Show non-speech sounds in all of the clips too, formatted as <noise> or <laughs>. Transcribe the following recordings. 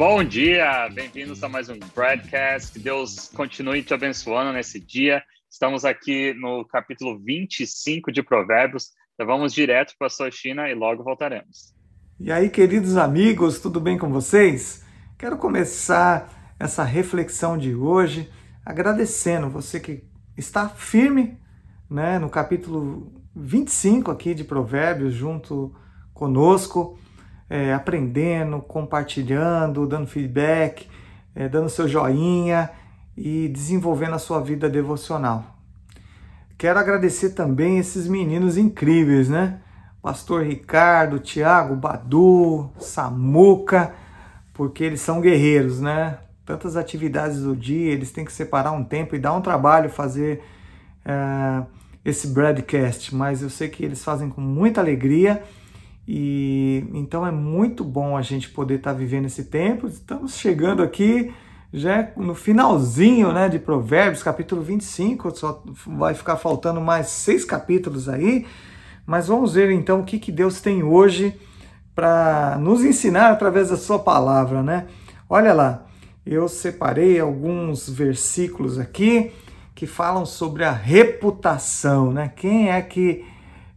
Bom dia, bem-vindos a mais um broadcast. Que Deus continue te abençoando nesse dia. Estamos aqui no capítulo 25 de Provérbios. Então vamos direto para a sua China e logo voltaremos. E aí, queridos amigos, tudo bem com vocês? Quero começar essa reflexão de hoje agradecendo você que está firme né, no capítulo 25 aqui de Provérbios, junto conosco é, aprendendo, compartilhando, dando feedback, é, dando seu joinha e desenvolvendo a sua vida devocional. Quero agradecer também esses meninos incríveis, né? Pastor Ricardo, Tiago, Badu, Samuca, porque eles são guerreiros, né? Tantas atividades do dia, eles têm que separar um tempo e dar um trabalho fazer é, esse broadcast, mas eu sei que eles fazem com muita alegria e então é muito bom a gente poder estar tá vivendo esse tempo. Estamos chegando aqui já no finalzinho né, de Provérbios, capítulo 25, só vai ficar faltando mais seis capítulos aí. Mas vamos ver então o que, que Deus tem hoje para nos ensinar através da sua palavra, né? Olha lá, eu separei alguns versículos aqui que falam sobre a reputação, né? Quem é que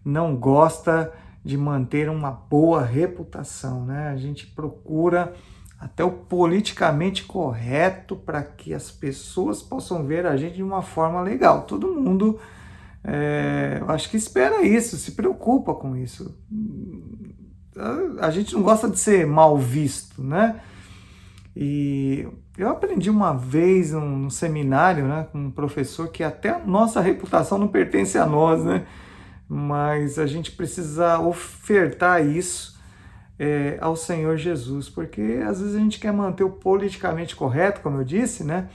não gosta de manter uma boa reputação, né? A gente procura até o politicamente correto para que as pessoas possam ver a gente de uma forma legal. Todo mundo, é, acho que espera isso, se preocupa com isso. A gente não gosta de ser mal visto, né? E eu aprendi uma vez num, num seminário, né, com um professor que até a nossa reputação não pertence a nós, né? Mas a gente precisa ofertar isso é, ao Senhor Jesus, porque às vezes a gente quer manter o politicamente correto, como eu disse, né?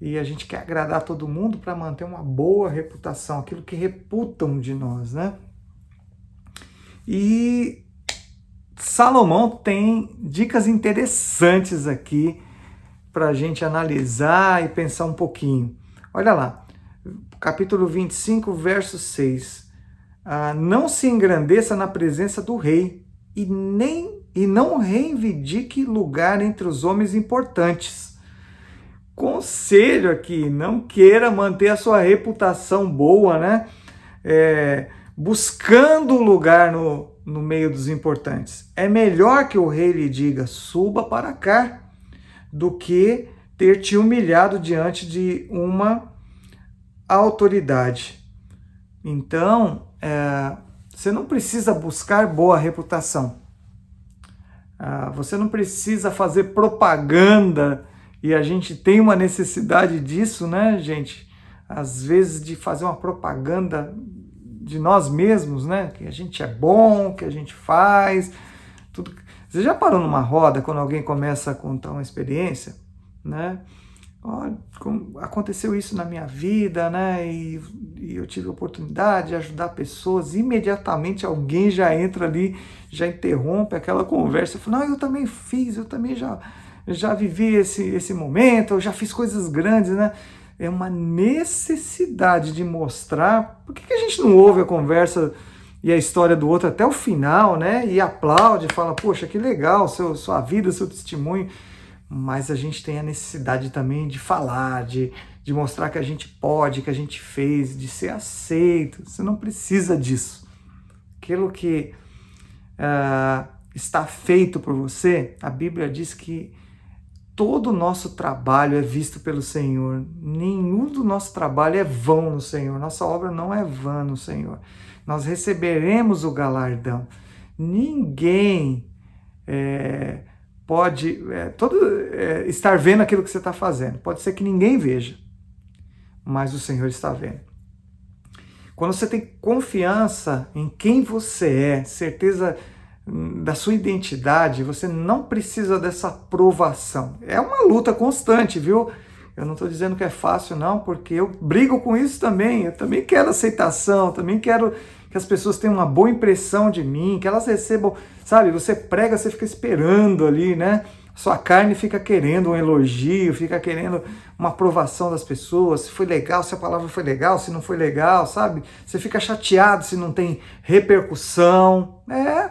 E a gente quer agradar todo mundo para manter uma boa reputação, aquilo que reputam de nós, né? E Salomão tem dicas interessantes aqui para a gente analisar e pensar um pouquinho. Olha lá, capítulo 25, verso 6 ah, não se engrandeça na presença do rei e nem e não reivindique lugar entre os homens importantes. Conselho aqui, não queira manter a sua reputação boa, né? É, buscando lugar no, no meio dos importantes. É melhor que o rei lhe diga: suba para cá, do que ter te humilhado diante de uma autoridade. Então, é, você não precisa buscar boa reputação. Ah, você não precisa fazer propaganda e a gente tem uma necessidade disso, né, gente? Às vezes de fazer uma propaganda de nós mesmos, né? Que a gente é bom, que a gente faz, tudo. Você já parou numa roda quando alguém começa a contar uma experiência, né? Olha, aconteceu isso na minha vida, né? E, e, eu tive a oportunidade de ajudar pessoas. Imediatamente alguém já entra ali, já interrompe aquela conversa. Fala, não, eu também fiz, eu também já, já vivi esse, esse momento, eu já fiz coisas grandes, né? É uma necessidade de mostrar. Por que, que a gente não ouve a conversa e a história do outro até o final, né? E aplaude, fala, poxa, que legal, seu, sua vida, seu testemunho mas a gente tem a necessidade também de falar, de, de mostrar que a gente pode, que a gente fez, de ser aceito. Você não precisa disso. Aquilo que uh, está feito por você, a Bíblia diz que todo o nosso trabalho é visto pelo Senhor. Nenhum do nosso trabalho é vão no Senhor. Nossa obra não é vã no Senhor. Nós receberemos o galardão. Ninguém. É, pode é, todo, é, estar vendo aquilo que você está fazendo. Pode ser que ninguém veja, mas o Senhor está vendo. Quando você tem confiança em quem você é, certeza da sua identidade, você não precisa dessa aprovação. É uma luta constante, viu? Eu não estou dizendo que é fácil, não, porque eu brigo com isso também. Eu também quero aceitação, também quero que as pessoas tenham uma boa impressão de mim, que elas recebam, sabe? Você prega, você fica esperando ali, né? Sua carne fica querendo um elogio, fica querendo uma aprovação das pessoas, se foi legal, se a palavra foi legal, se não foi legal, sabe? Você fica chateado se não tem repercussão, é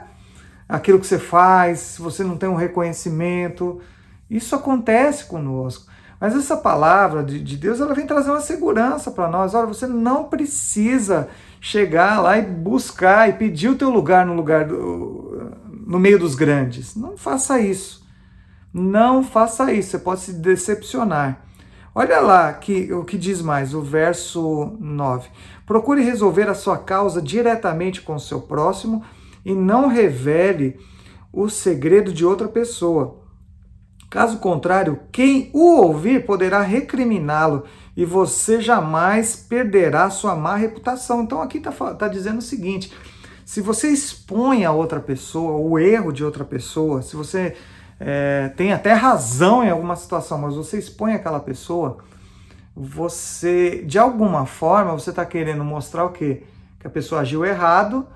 aquilo que você faz, se você não tem um reconhecimento. Isso acontece conosco. Mas essa palavra de, de Deus, ela vem trazer uma segurança para nós. Olha, você não precisa chegar lá e buscar e pedir o teu lugar no lugar do, no meio dos grandes. Não faça isso. Não faça isso. Você pode se decepcionar. Olha lá que, o que diz mais, o verso 9. Procure resolver a sua causa diretamente com o seu próximo e não revele o segredo de outra pessoa Caso contrário, quem o ouvir poderá recriminá-lo e você jamais perderá sua má reputação. Então aqui está tá dizendo o seguinte: se você expõe a outra pessoa, o erro de outra pessoa, se você é, tem até razão em alguma situação, mas você expõe aquela pessoa, você, de alguma forma, você está querendo mostrar o quê? Que a pessoa agiu errado,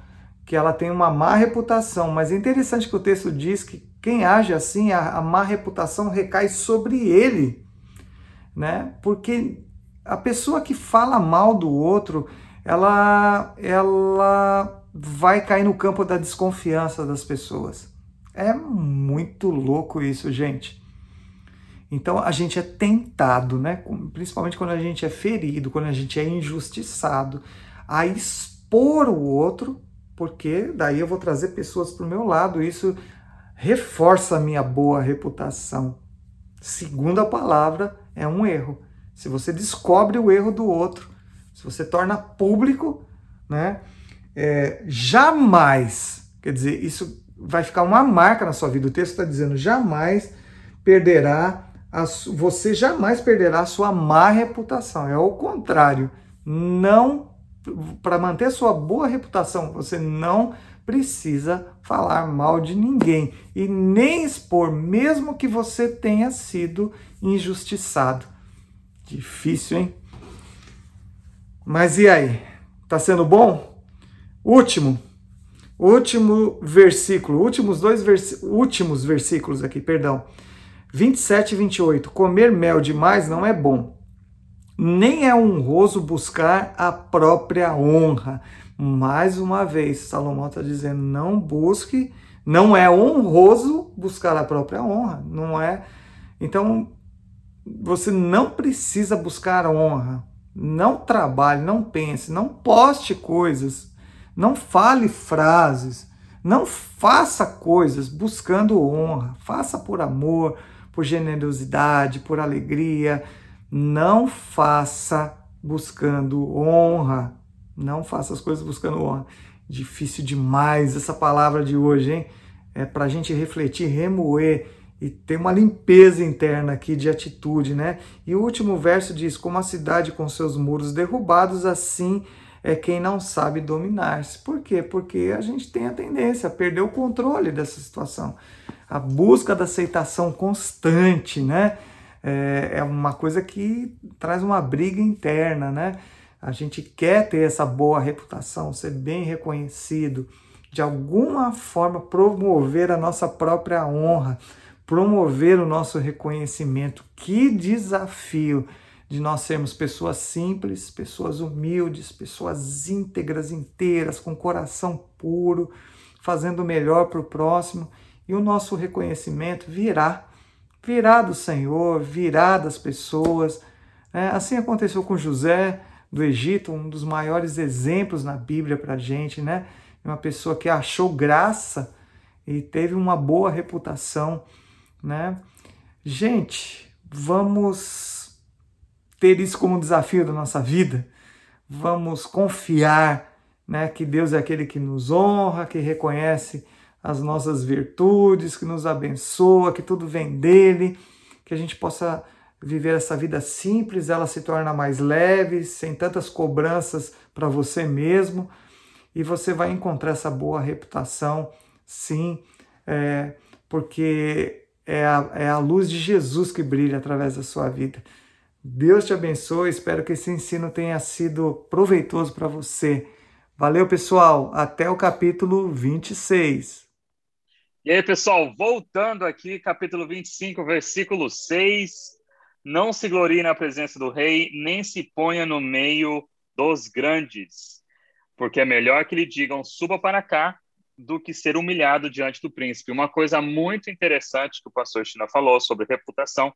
que ela tem uma má reputação. Mas é interessante que o texto diz que quem age assim, a, a má reputação recai sobre ele, né? Porque a pessoa que fala mal do outro, ela, ela vai cair no campo da desconfiança das pessoas. É muito louco isso, gente. Então a gente é tentado, né? Principalmente quando a gente é ferido, quando a gente é injustiçado, a expor o outro, porque daí eu vou trazer pessoas para o meu lado. Isso reforça a minha boa reputação. Segunda palavra é um erro. Se você descobre o erro do outro, se você torna público, né, é, jamais, quer dizer, isso vai ficar uma marca na sua vida. O texto está dizendo jamais perderá, a, você jamais perderá a sua má reputação. É o contrário. Não, para manter sua boa reputação, você não precisa falar mal de ninguém e nem expor, mesmo que você tenha sido injustiçado. Difícil, hein? Mas e aí? Tá sendo bom? Último, último versículo, últimos dois vers últimos versículos aqui, perdão. 27 e 28. Comer mel demais não é bom. Nem é honroso buscar a própria honra mais uma vez, Salomão está dizendo: não busque, não é honroso buscar a própria honra, não é. Então, você não precisa buscar honra. Não trabalhe, não pense, não poste coisas, não fale frases, não faça coisas buscando honra. Faça por amor, por generosidade, por alegria. Não faça buscando honra. Não faça as coisas buscando honra. Difícil demais essa palavra de hoje, hein? É para a gente refletir, remoer e ter uma limpeza interna aqui de atitude, né? E o último verso diz: Como a cidade com seus muros derrubados, assim é quem não sabe dominar-se. Por quê? Porque a gente tem a tendência a perder o controle dessa situação. A busca da aceitação constante, né? É, é uma coisa que traz uma briga interna, né? A gente quer ter essa boa reputação, ser bem reconhecido, de alguma forma promover a nossa própria honra, promover o nosso reconhecimento. Que desafio de nós sermos pessoas simples, pessoas humildes, pessoas íntegras, inteiras, com coração puro, fazendo o melhor para o próximo e o nosso reconhecimento virá, virá do Senhor, virá das pessoas. É, assim aconteceu com José do Egito, um dos maiores exemplos na Bíblia para a gente, né? Uma pessoa que achou graça e teve uma boa reputação, né? Gente, vamos ter isso como desafio da nossa vida. Vamos confiar, né, que Deus é aquele que nos honra, que reconhece as nossas virtudes, que nos abençoa, que tudo vem dele, que a gente possa viver essa vida simples, ela se torna mais leve, sem tantas cobranças para você mesmo, e você vai encontrar essa boa reputação, sim, é, porque é a, é a luz de Jesus que brilha através da sua vida. Deus te abençoe, espero que esse ensino tenha sido proveitoso para você. Valeu, pessoal, até o capítulo 26. E aí, pessoal, voltando aqui, capítulo 25, versículo 6. Não se glorie na presença do rei, nem se ponha no meio dos grandes, porque é melhor que lhe digam suba para cá, do que ser humilhado diante do príncipe. Uma coisa muito interessante que o pastor China falou sobre reputação,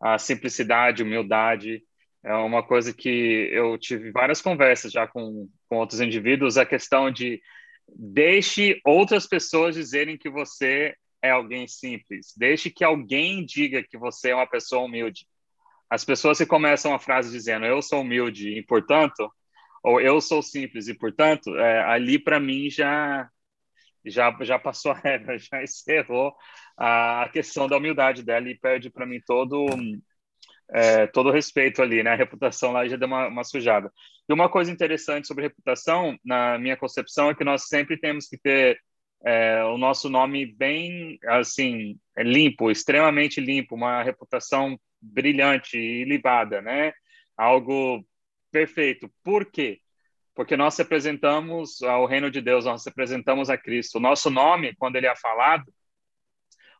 a simplicidade, humildade, é uma coisa que eu tive várias conversas já com, com outros indivíduos, a questão de deixe outras pessoas dizerem que você é alguém simples, deixe que alguém diga que você é uma pessoa humilde. As pessoas que começam a frase dizendo eu sou humilde e portanto, ou eu sou simples e portanto, é, ali para mim já já já passou a regra, <laughs> já encerrou a questão da humildade dela e perde para mim todo é, todo respeito ali, né? A reputação lá já deu uma, uma sujada. E uma coisa interessante sobre reputação, na minha concepção, é que nós sempre temos que ter é, o nosso nome bem, assim, limpo, extremamente limpo, uma reputação brilhante e libada, né? Algo perfeito. Por quê? Porque nós representamos ao reino de Deus, nós representamos a Cristo. O nosso nome, quando ele é falado,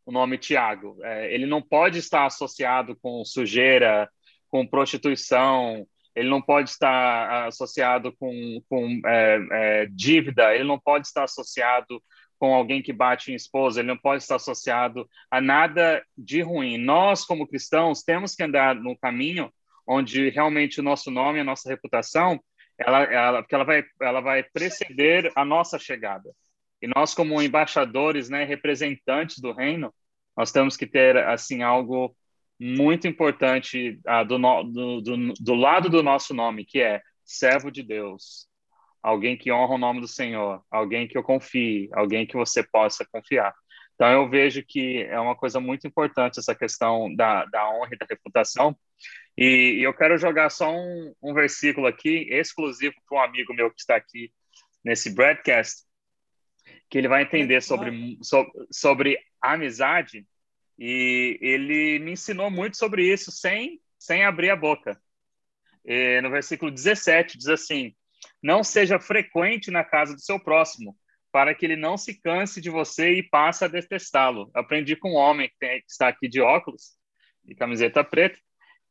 o nome Tiago. É, ele não pode estar associado com sujeira, com prostituição, ele não pode estar associado com, com é, é, dívida, ele não pode estar associado com alguém que bate em esposa, ele não pode estar associado a nada de ruim. Nós, como cristãos, temos que andar no caminho onde realmente o nosso nome, a nossa reputação, ela, ela, porque ela vai, ela vai preceder a nossa chegada. E nós, como embaixadores, né, representantes do reino, nós temos que ter assim algo muito importante ah, do, do, do, do lado do nosso nome, que é servo de Deus, alguém que honra o nome do Senhor, alguém que eu confie, alguém que você possa confiar. Então, eu vejo que é uma coisa muito importante essa questão da, da honra e da reputação. E, e eu quero jogar só um, um versículo aqui, exclusivo para um amigo meu que está aqui nesse broadcast, que ele vai entender sobre, sobre, sobre amizade. E ele me ensinou muito sobre isso sem, sem abrir a boca. E no versículo 17 diz assim: Não seja frequente na casa do seu próximo, para que ele não se canse de você e passe a detestá-lo. Aprendi com um homem que, tem, que está aqui de óculos e camiseta preta,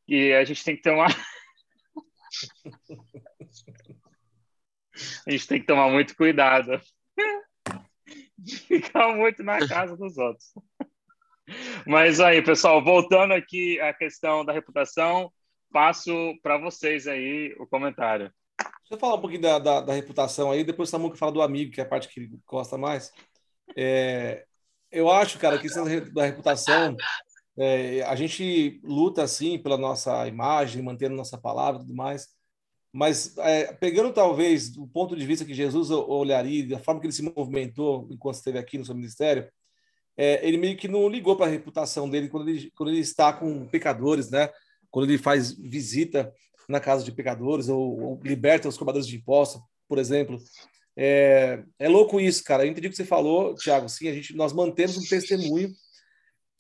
e a gente tem que tomar. <laughs> a gente tem que tomar muito cuidado de ficar muito na casa dos outros. Mas aí, pessoal, voltando aqui à questão da reputação, passo para vocês aí o comentário. Deixa eu falar um pouquinho da, da, da reputação aí, depois o Samuca fala do amigo, que é a parte que ele gosta mais. É, eu acho, cara, que isso da reputação, é, a gente luta, assim, pela nossa imagem, mantendo nossa palavra e tudo mais, mas é, pegando talvez o ponto de vista que Jesus olharia, da forma que ele se movimentou enquanto esteve aqui no seu ministério, é, ele meio que não ligou para a reputação dele quando ele, quando ele está com pecadores, né? Quando ele faz visita na casa de pecadores ou, ou liberta os cobradores de impostos, por exemplo. É, é louco isso, cara. Eu entendi o que você falou, Tiago. Sim, a gente, nós mantemos um testemunho,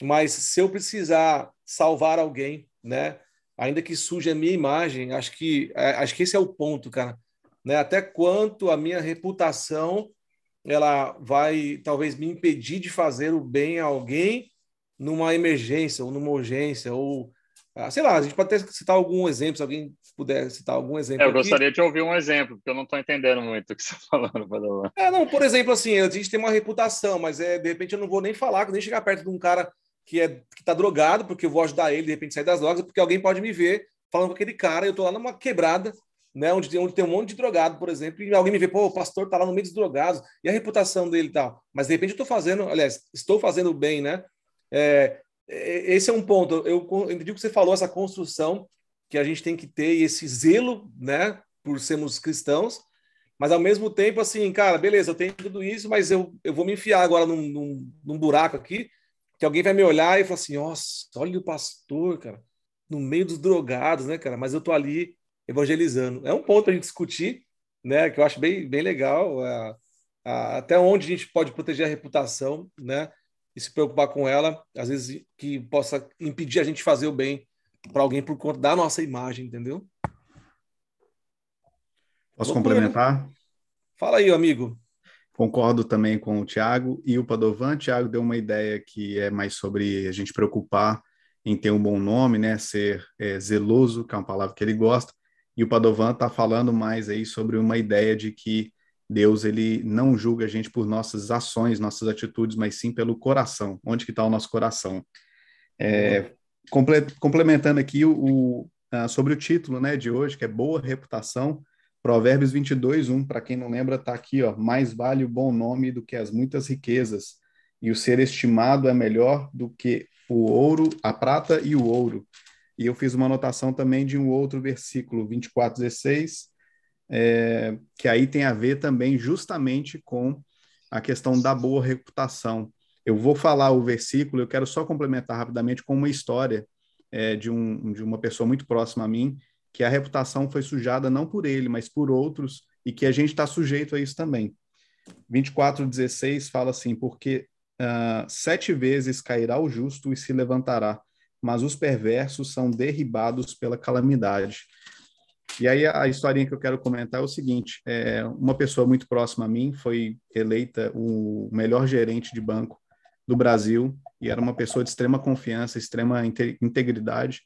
mas se eu precisar salvar alguém, né? ainda que suje a minha imagem, acho que é, acho que esse é o ponto, cara. Né? Até quanto a minha reputação ela vai talvez me impedir de fazer o bem a alguém numa emergência ou numa urgência ou ah, sei lá, a gente pode até citar algum exemplo, se alguém puder citar algum exemplo. É, eu aqui. gostaria de ouvir um exemplo, porque eu não estou entendendo muito o que <laughs> você está falando, Padawan. É, não, por exemplo, assim, a gente tem uma reputação, mas é, de repente eu não vou nem falar, nem chegar perto de um cara que é que tá drogado, porque eu vou ajudar ele de repente sair das drogas, porque alguém pode me ver falando com aquele cara, eu tô lá numa quebrada, né, onde tem, onde tem um monte de drogado, por exemplo, e alguém me vê, pô, o pastor tá lá no meio dos drogados, e a reputação dele e tal. Mas de repente eu tô fazendo, aliás, estou fazendo bem, né? É esse é um ponto. Eu, entendi o que você falou, essa construção que a gente tem que ter, e esse zelo, né, por sermos cristãos, mas ao mesmo tempo, assim, cara, beleza, eu tenho tudo isso, mas eu, eu vou me enfiar agora num, num, num buraco aqui, que alguém vai me olhar e falar assim: nossa, olha o pastor, cara, no meio dos drogados, né, cara? Mas eu tô ali evangelizando. É um ponto a gente discutir, né, que eu acho bem, bem legal. É, até onde a gente pode proteger a reputação, né? E se preocupar com ela, às vezes que possa impedir a gente fazer o bem para alguém por conta da nossa imagem, entendeu? Posso complementar? Né? Fala aí, amigo. Concordo também com o Tiago e o Padovan. Tiago deu uma ideia que é mais sobre a gente preocupar em ter um bom nome, né? Ser é, zeloso, que é uma palavra que ele gosta. E o Padovan está falando mais aí sobre uma ideia de que Deus ele não julga a gente por nossas ações, nossas atitudes, mas sim pelo coração. Onde que está o nosso coração? É, complementando aqui o, o uh, sobre o título, né, de hoje, que é boa reputação. Provérbios 22, 1, para quem não lembra, está aqui, ó, mais vale o bom nome do que as muitas riquezas, e o ser estimado é melhor do que o ouro, a prata e o ouro. E eu fiz uma anotação também de um outro versículo, 24, 16, é, que aí tem a ver também justamente com a questão da boa reputação. Eu vou falar o versículo, eu quero só complementar rapidamente com uma história é, de, um, de uma pessoa muito próxima a mim, que a reputação foi sujada não por ele, mas por outros, e que a gente está sujeito a isso também. 24,16 fala assim: Porque uh, sete vezes cairá o justo e se levantará, mas os perversos são derribados pela calamidade. E aí a historinha que eu quero comentar é o seguinte: é, uma pessoa muito próxima a mim foi eleita o melhor gerente de banco do Brasil e era uma pessoa de extrema confiança, extrema integridade,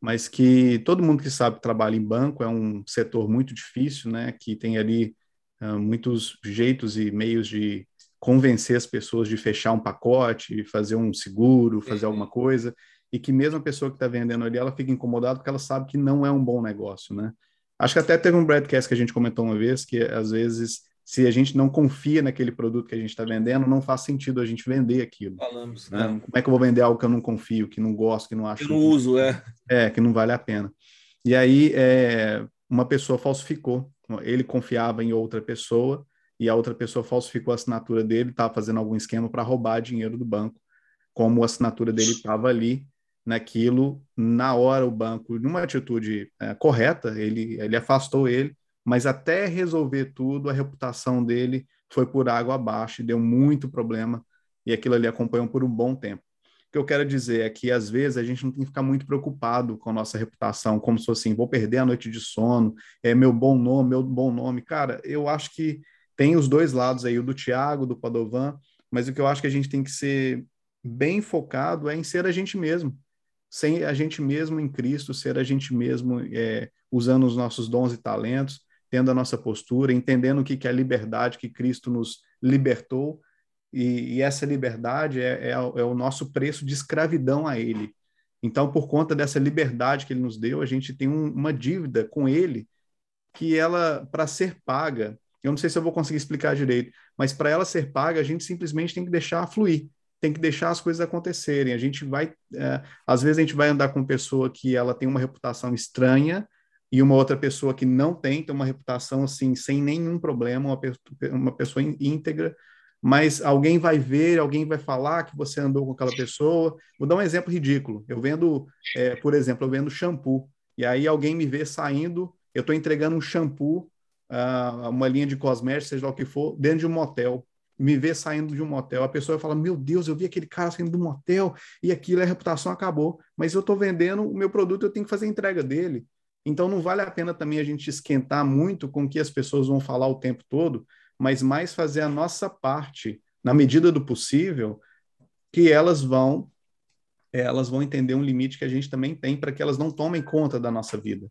mas que todo mundo que sabe trabalha em banco é um setor muito difícil, né? Que tem ali uh, muitos jeitos e meios de convencer as pessoas de fechar um pacote, fazer um seguro, fazer alguma coisa e que mesmo a pessoa que está vendendo ali, ela fica incomodada porque ela sabe que não é um bom negócio, né? Acho que até teve um broadcast que a gente comentou uma vez que às vezes se a gente não confia naquele produto que a gente está vendendo, não faz sentido a gente vender aquilo. Falamos. Né? Como é que eu vou vender algo que eu não confio, que não gosto, que não acho? Que não uso, é. É, que não vale a pena. E aí, é, uma pessoa falsificou. Ele confiava em outra pessoa e a outra pessoa falsificou a assinatura dele, estava fazendo algum esquema para roubar dinheiro do banco. Como a assinatura dele estava ali, naquilo, na hora o banco, numa atitude é, correta, ele, ele afastou ele, mas até resolver tudo, a reputação dele foi por água abaixo e deu muito problema, e aquilo ali acompanhou por um bom tempo. O que eu quero dizer é que, às vezes, a gente não tem que ficar muito preocupado com a nossa reputação, como se fosse assim, vou perder a noite de sono, é meu bom nome, meu bom nome. Cara, eu acho que tem os dois lados aí, o do Tiago, do Padovan, mas o que eu acho que a gente tem que ser bem focado é em ser a gente mesmo sem a gente mesmo em Cristo, ser a gente mesmo é, usando os nossos dons e talentos, tendo a nossa postura, entendendo o que, que é a liberdade que Cristo nos libertou, e, e essa liberdade é, é, é, o nosso preço de escravidão a Ele. Então, por conta dessa liberdade que Ele nos deu, a gente tem um, uma dívida com Ele que ela, para ser paga, eu não sei se eu vou conseguir explicar direito, mas para ela ser paga, a gente simplesmente tem que deixar fluir tem que deixar as coisas acontecerem. A gente vai, é, às vezes a gente vai andar com pessoa que ela tem uma reputação estranha e uma outra pessoa que não tem, tem uma reputação assim, sem nenhum problema, uma, uma pessoa íntegra, mas alguém vai ver, alguém vai falar que você andou com aquela pessoa. Vou dar um exemplo ridículo. Eu vendo, é, por exemplo, eu vendo shampoo, e aí alguém me vê saindo, eu estou entregando um shampoo, uh, uma linha de cosméticos, seja lá o que for, dentro de um motel me ver saindo de um motel, a pessoa fala: Meu Deus, eu vi aquele cara saindo de um motel e aquilo, a reputação acabou. Mas eu estou vendendo o meu produto, eu tenho que fazer a entrega dele. Então não vale a pena também a gente esquentar muito com o que as pessoas vão falar o tempo todo, mas mais fazer a nossa parte, na medida do possível, que elas vão elas vão entender um limite que a gente também tem para que elas não tomem conta da nossa vida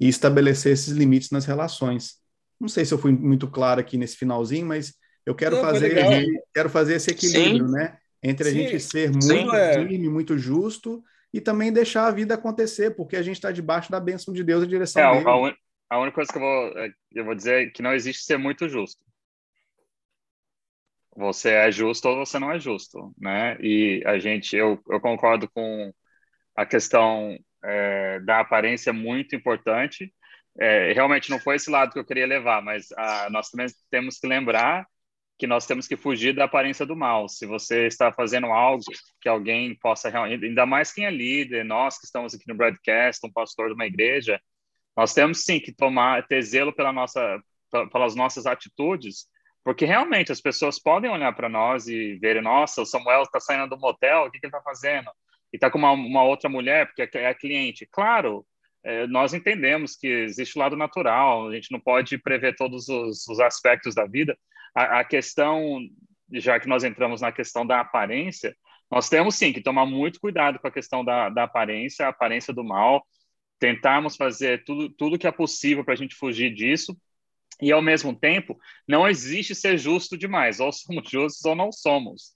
e estabelecer esses limites nas relações. Não sei se eu fui muito claro aqui nesse finalzinho, mas eu quero Não, fazer, quero fazer esse equilíbrio, Sim. né? Entre a Sim. gente ser muito Sim, é. firme, muito justo e também deixar a vida acontecer, porque a gente está debaixo da bênção de Deus e direção é, dele. A, un... a, única coisa que eu vou, é, eu vou dizer é que não existe ser muito justo. Você é justo ou você não é justo, né? E a gente, eu, eu concordo com a questão é, da aparência muito importante. É, realmente não foi esse lado que eu queria levar, mas a, nós também temos que lembrar que nós temos que fugir da aparência do mal. Se você está fazendo algo que alguém possa realmente, ainda mais quem é líder, nós que estamos aqui no broadcast, um pastor de uma igreja, nós temos sim que tomar, ter zelo pela nossa, pelas nossas atitudes, porque realmente as pessoas podem olhar para nós e ver, nossa, o Samuel está saindo do motel, o que, que ele está fazendo? E está com uma, uma, outra mulher, porque é, é cliente. Claro, é, nós entendemos que existe o lado natural, a gente não pode prever todos os, os aspectos da vida, a, a questão, já que nós entramos na questão da aparência, nós temos sim que tomar muito cuidado com a questão da, da aparência, a aparência do mal, tentarmos fazer tudo, tudo que é possível para a gente fugir disso, E, ao mesmo tempo, não existe ser justo demais. Ou <laughs> somos justos ou não somos.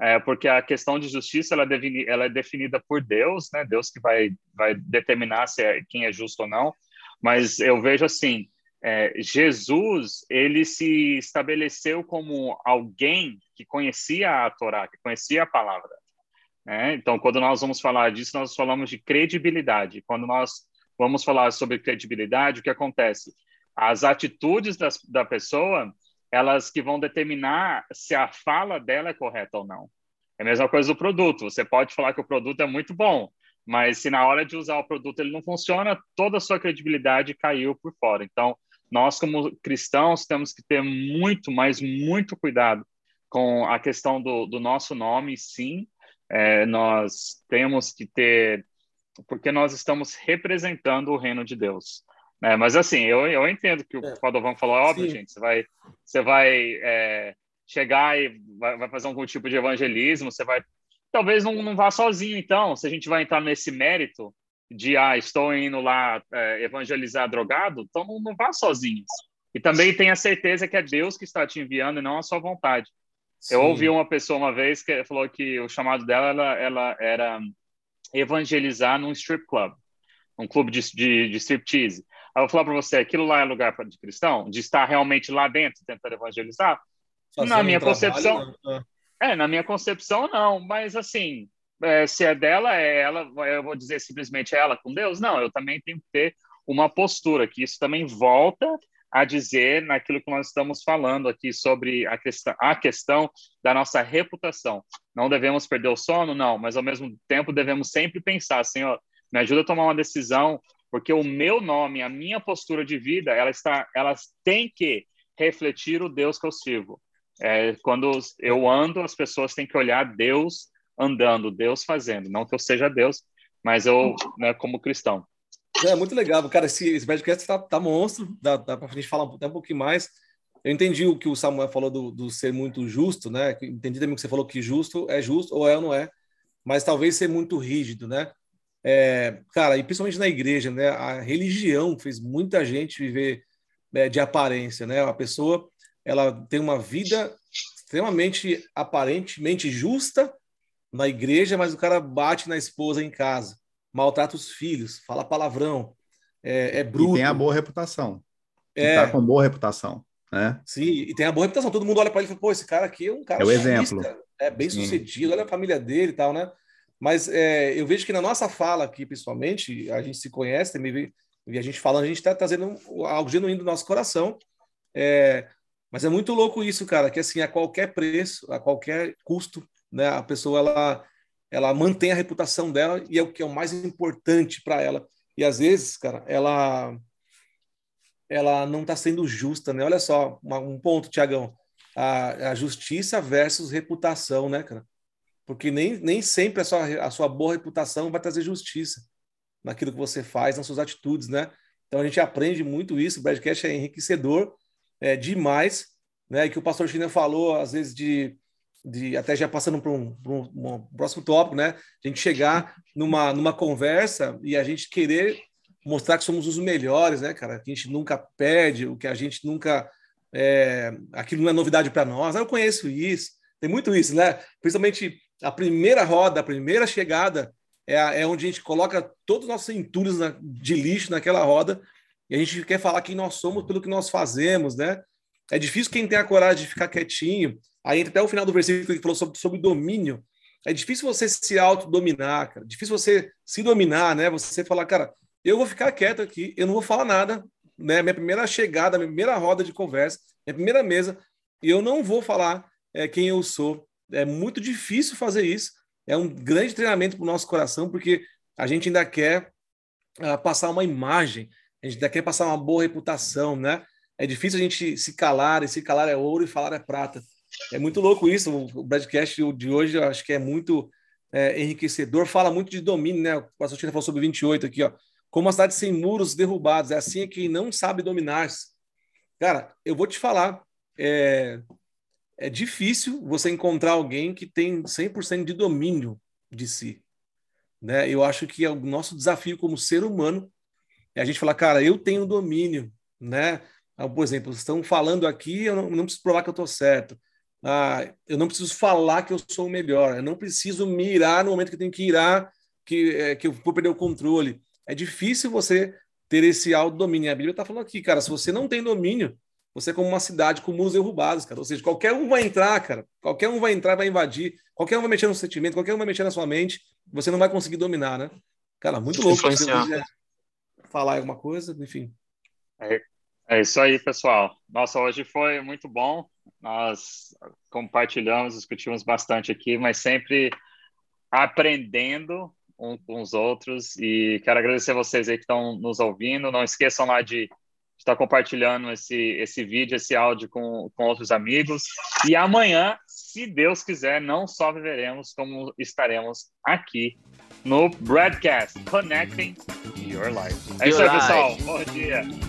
É, porque a questão de justiça ela é, ela é definida por Deus, né? Deus que vai, vai determinar se é, quem é justo ou não. Mas eu vejo assim, é, Jesus ele se estabeleceu como alguém que conhecia a Torá, que conhecia a palavra. Né? Então, quando nós vamos falar disso, nós falamos de credibilidade. Quando nós vamos falar sobre credibilidade, o que acontece? As atitudes das, da pessoa, elas que vão determinar se a fala dela é correta ou não. É a mesma coisa do produto. Você pode falar que o produto é muito bom, mas se na hora de usar o produto ele não funciona, toda a sua credibilidade caiu por fora. Então, nós como cristãos temos que ter muito, mas muito cuidado com a questão do, do nosso nome, sim. É, nós temos que ter, porque nós estamos representando o reino de Deus. É, mas assim, eu, eu entendo que o é. Padovão falou, óbvio, Sim. gente, você vai, você vai é, chegar e vai, vai, fazer algum tipo de evangelismo, você vai. Talvez não, não vá sozinho, então, se a gente vai entrar nesse mérito de, ah, estou indo lá é, evangelizar drogado, então não, não vá sozinho. E também tenha certeza que é Deus que está te enviando e não a sua vontade. Sim. Eu ouvi uma pessoa uma vez que falou que o chamado dela ela, ela era evangelizar num strip club, um clube de, de, de striptease. Eu vou falar para você, aquilo lá é lugar de cristão? De estar realmente lá dentro tentando evangelizar? Fazendo na minha um concepção... Trabalho, né? É, na minha concepção, não. Mas, assim, é, se é dela, é ela, eu vou dizer simplesmente ela com Deus? Não, eu também tenho que ter uma postura, que isso também volta a dizer naquilo que nós estamos falando aqui sobre a questão, a questão da nossa reputação. Não devemos perder o sono? Não, mas ao mesmo tempo devemos sempre pensar, Senhor, me ajuda a tomar uma decisão porque o meu nome, a minha postura de vida, ela está, elas têm que refletir o Deus que eu sirvo. É, quando eu ando, as pessoas têm que olhar Deus andando, Deus fazendo, não que eu seja Deus, mas eu, né, como cristão. É muito legal, cara. Esse, esse podcast tá, tá monstro, dá, dá para a gente falar até um pouquinho mais. Eu entendi o que o Samuel falou do, do ser muito justo, né? Entendi também que você falou que justo é justo ou é ou não é, mas talvez ser muito rígido, né? É, cara, e principalmente na igreja, né? A religião fez muita gente viver é, de aparência, né? A pessoa ela tem uma vida extremamente aparentemente justa na igreja, mas o cara bate na esposa em casa, maltrata os filhos, fala palavrão, é, é bruto. E tem a boa reputação. É. Tá com boa reputação, né? Sim, e tem a boa reputação. Todo mundo olha para ele e fala, pô, esse cara aqui é um cara é o exemplo. é bem Sim. sucedido, olha a família dele e tal, né? Mas é, eu vejo que na nossa fala aqui, principalmente, a gente se conhece, também, e a gente falando, a gente está trazendo algo genuíno do nosso coração. É, mas é muito louco isso, cara, que assim, a qualquer preço, a qualquer custo, né, a pessoa ela, ela mantém a reputação dela e é o que é o mais importante para ela. E às vezes, cara, ela ela não está sendo justa, né? Olha só, um ponto, Tiagão. A, a justiça versus reputação, né, cara? porque nem, nem sempre a sua, a sua boa reputação vai trazer justiça naquilo que você faz, nas suas atitudes, né? Então a gente aprende muito isso, o Bradcast é enriquecedor é, demais, né? E que o pastor China falou, às vezes, de, de até já passando para um, um, um, próximo tópico, né? A gente chegar numa, numa conversa e a gente querer mostrar que somos os melhores, né, cara? Que a gente nunca perde, o que a gente nunca. É, aquilo não é novidade para nós. Ah, eu conheço isso. Tem muito isso, né? Principalmente a primeira roda, a primeira chegada, é, é onde a gente coloca todos os nossos na, de lixo naquela roda e a gente quer falar quem nós somos pelo que nós fazemos, né? É difícil quem tem a coragem de ficar quietinho. Aí até o final do versículo que falou sobre, sobre domínio. É difícil você se autodominar, cara. Difícil você se dominar, né? Você falar, cara, eu vou ficar quieto aqui, eu não vou falar nada, né? Minha primeira chegada, minha primeira roda de conversa, minha primeira mesa, e eu não vou falar é, quem eu sou é muito difícil fazer isso. É um grande treinamento para o nosso coração, porque a gente ainda quer uh, passar uma imagem, a gente ainda quer passar uma boa reputação, né? É difícil a gente se calar, e se calar é ouro e falar é prata. É muito louco isso. O broadcast de hoje acho que é muito é, enriquecedor. Fala muito de domínio, né? O pastor Tina falou sobre 28 aqui, ó. Como a cidade sem muros derrubados. É assim que não sabe dominar-se. Cara, eu vou te falar. É, é difícil você encontrar alguém que tem 100% de domínio de si. Né? Eu acho que é o nosso desafio como ser humano é a gente falar, cara, eu tenho domínio, né? Por exemplo, estão falando aqui, eu não, não preciso provar que eu estou certo. Ah, eu não preciso falar que eu sou o melhor. Eu não preciso mirar no momento que eu tenho que irar, que, é, que eu vou perder o controle. É difícil você ter esse autodomínio. A Bíblia está falando aqui, cara, se você não tem domínio, você é como uma cidade com muros derrubados, cara. Ou seja, qualquer um vai entrar, cara. Qualquer um vai entrar, vai invadir. Qualquer um vai mexer no sentimento, qualquer um vai mexer na sua mente. Você não vai conseguir dominar, né? Cara, muito louco. Se você falar alguma coisa, enfim. É, é isso aí, pessoal. Nossa, hoje foi muito bom. Nós compartilhamos, discutimos bastante aqui, mas sempre aprendendo uns com os outros. E quero agradecer vocês aí que estão nos ouvindo. Não esqueçam lá de estar compartilhando esse, esse vídeo, esse áudio com, com outros amigos. E amanhã, se Deus quiser, não só viveremos, como estaremos aqui no Broadcast Connecting Your Life. É isso aí, pessoal. Bom dia.